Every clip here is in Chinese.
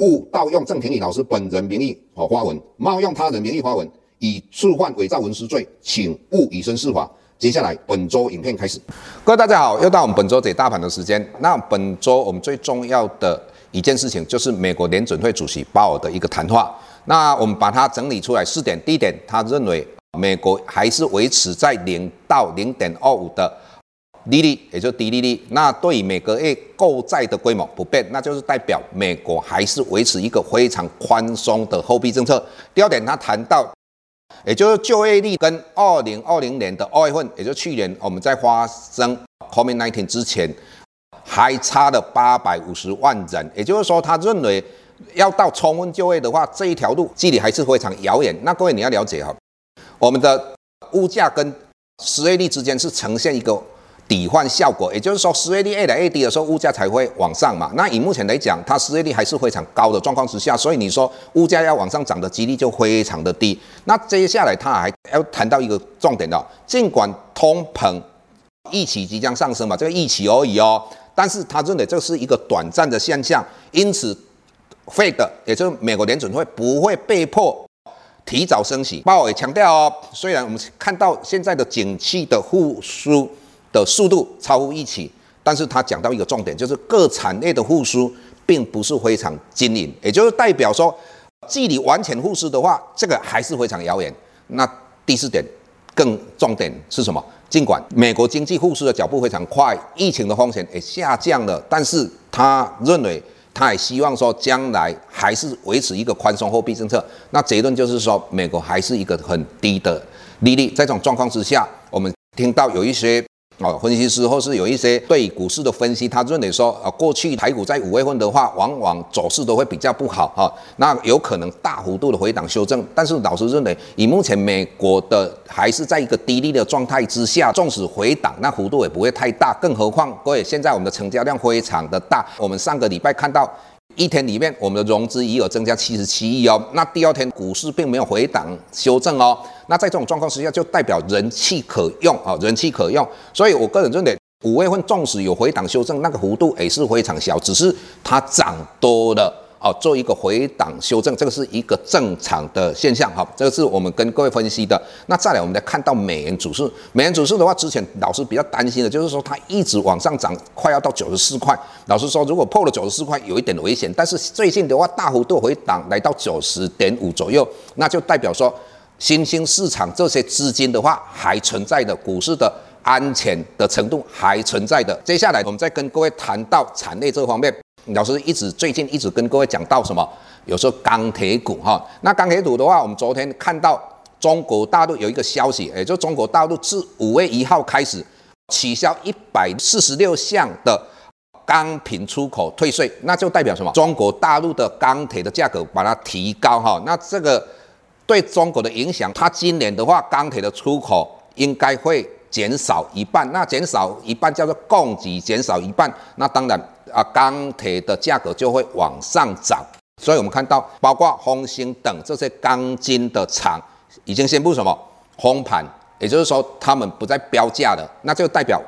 勿盗用郑庭理老师本人名义和发文，冒用他人名义发文，以触犯伪造文书罪，请勿以身试法。接下来本周影片开始。各位大家好，又到我们本周解大盘的时间。那本周我们最重要的一件事情就是美国联准会主席鲍尔的一个谈话。那我们把它整理出来四点。第一点，他认为美国还是维持在零到零点二五的。利率也就是低利率，那对于每个月购债的规模不变，那就是代表美国还是维持一个非常宽松的货币政策。第二点，他谈到，也就是就业率跟二零二零年的二月份，也就是去年我们在发生 COVID-19 之前，还差了八百五十万人。也就是说，他认为要到充分就业的话，这一条路距离还是非常遥远。那各位你要了解哈，我们的物价跟失业率之间是呈现一个。抵换效果，也就是说，失业率越来越低的时候，物价才会往上嘛。那以目前来讲，它失业率还是非常高的状况之下，所以你说物价要往上涨的几率就非常的低。那接下来他还要谈到一个重点的，尽管通膨预期即将上升嘛，这个预期而已哦，但是他认为这是一个短暂的现象，因此，Fed 也就是美国联准会不会被迫提早升息。鲍尔也强调哦，虽然我们看到现在的景气的复苏。的速度超乎预期，但是他讲到一个重点，就是各产业的复苏并不是非常均匀，也就是代表说，距离完全复苏的话，这个还是非常遥远。那第四点更重点是什么？尽管美国经济复苏的脚步非常快，疫情的风险也下降了，但是他认为，他也希望说将来还是维持一个宽松货币政策。那结论就是说，美国还是一个很低的利率。在这种状况之下，我们听到有一些。哦，分析师或是有一些对股市的分析，他认为说，啊，过去台股在五月份的话，往往走势都会比较不好哈，那有可能大幅度的回档修正。但是老师认为，以目前美国的还是在一个低利的状态之下，纵使回档，那幅度也不会太大。更何况各位，现在我们的成交量非常的大，我们上个礼拜看到。一天里面，我们的融资余额增加七十七亿哦。那第二天股市并没有回档修正哦。那在这种状况之下，就代表人气可用啊，人气可用。所以我个人认为，五月份纵使有回档修正，那个幅度也是非常小，只是它涨多了。哦，做一个回档修正，这个是一个正常的现象。哈，这个是我们跟各位分析的。那再来，我们来看到美元指数。美元指数的话，之前老师比较担心的就是说它一直往上涨，快要到九十四块。老师说，如果破了九十四块，有一点危险。但是最近的话，大幅度回档来到九十点五左右，那就代表说新兴市场这些资金的话还存在的，股市的安全的程度还存在的。接下来，我们再跟各位谈到产业这方面。老师一直最近一直跟各位讲到什么？有时候钢铁股哈，那钢铁股的话，我们昨天看到中国大陆有一个消息，也就中国大陆自五月一号开始取消一百四十六项的钢品出口退税，那就代表什么？中国大陆的钢铁的价格把它提高哈，那这个对中国的影响，它今年的话钢铁的出口应该会减少一半，那减少一半叫做供给减少一半，那当然。啊，钢铁的价格就会往上涨，所以我们看到，包括红星等这些钢筋的厂已经宣布什么封盘，也就是说他们不再标价了，那就代表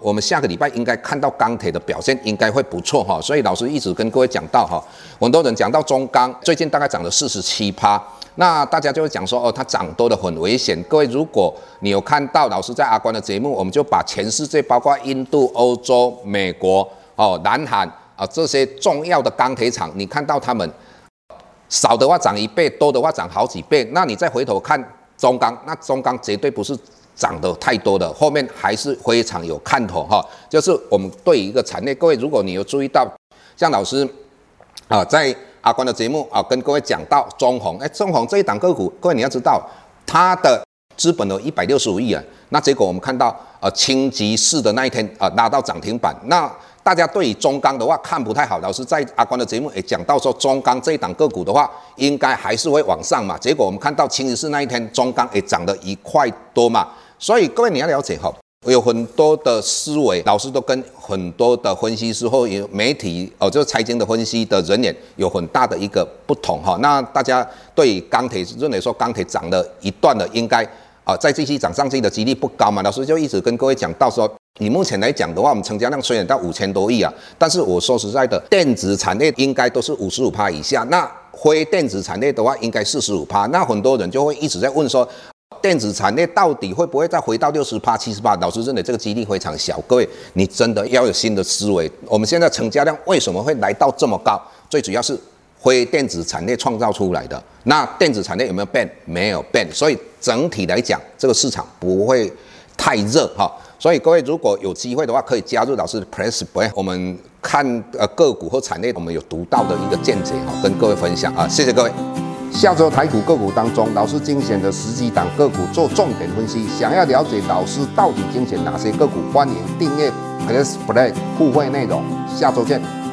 我们下个礼拜应该看到钢铁的表现应该会不错哈。所以老师一直跟各位讲到哈，很多人讲到中钢最近大概涨了四十七趴，那大家就会讲说哦，它涨多的很危险。各位如果你有看到老师在阿关的节目，我们就把全世界包括印度、欧洲、美国。哦，南韩啊，这些重要的钢铁厂，你看到他们少的话涨一倍，多的话涨好几倍。那你再回头看中钢，那中钢绝对不是涨得太多的，后面还是非常有看头哈。就是我们对一个产业，各位如果你有注意到，像老师啊，在阿关的节目啊，跟各位讲到中弘，哎，中弘这一档个股，各位你要知道，它的资本有一百六十五亿啊，那结果我们看到。呃清吉市的那一天啊、拉到涨停板。那大家对于中钢的话看不太好，老师在阿关的节目也讲到说，中钢这一档个股的话，应该还是会往上嘛。结果我们看到清吉市那一天，中钢也涨了一块多嘛。所以各位你要了解哈。有很多的思维，老师都跟很多的分析师或有媒体哦，就是财经的分析的人员有很大的一个不同哈。那大家对钢铁认为说钢铁涨了一段了，应该啊再继续涨上去的几率不高嘛？老师就一直跟各位讲到说，你目前来讲的话，我们成交量虽然到五千多亿啊，但是我说实在的，电子产业应该都是五十五趴以下，那非电子产业的话应该四十五趴。那很多人就会一直在问说。电子产业到底会不会再回到六十趴、七十趴？老师认为这个几率非常小。各位，你真的要有新的思维。我们现在成交量为什么会来到这么高？最主要是非电子产业创造出来的。那电子产业有没有变？没有变。所以整体来讲，这个市场不会太热哈。所以各位如果有机会的话，可以加入老师的 Press Play。我们看呃个股和产业，我们有独到的一个见解哈，跟各位分享啊。谢谢各位。下周台股个股当中，老师精选的十几档个股做重点分析。想要了解老师到底精选哪些个股，欢迎订阅 Press Play 互惠内容。下周见。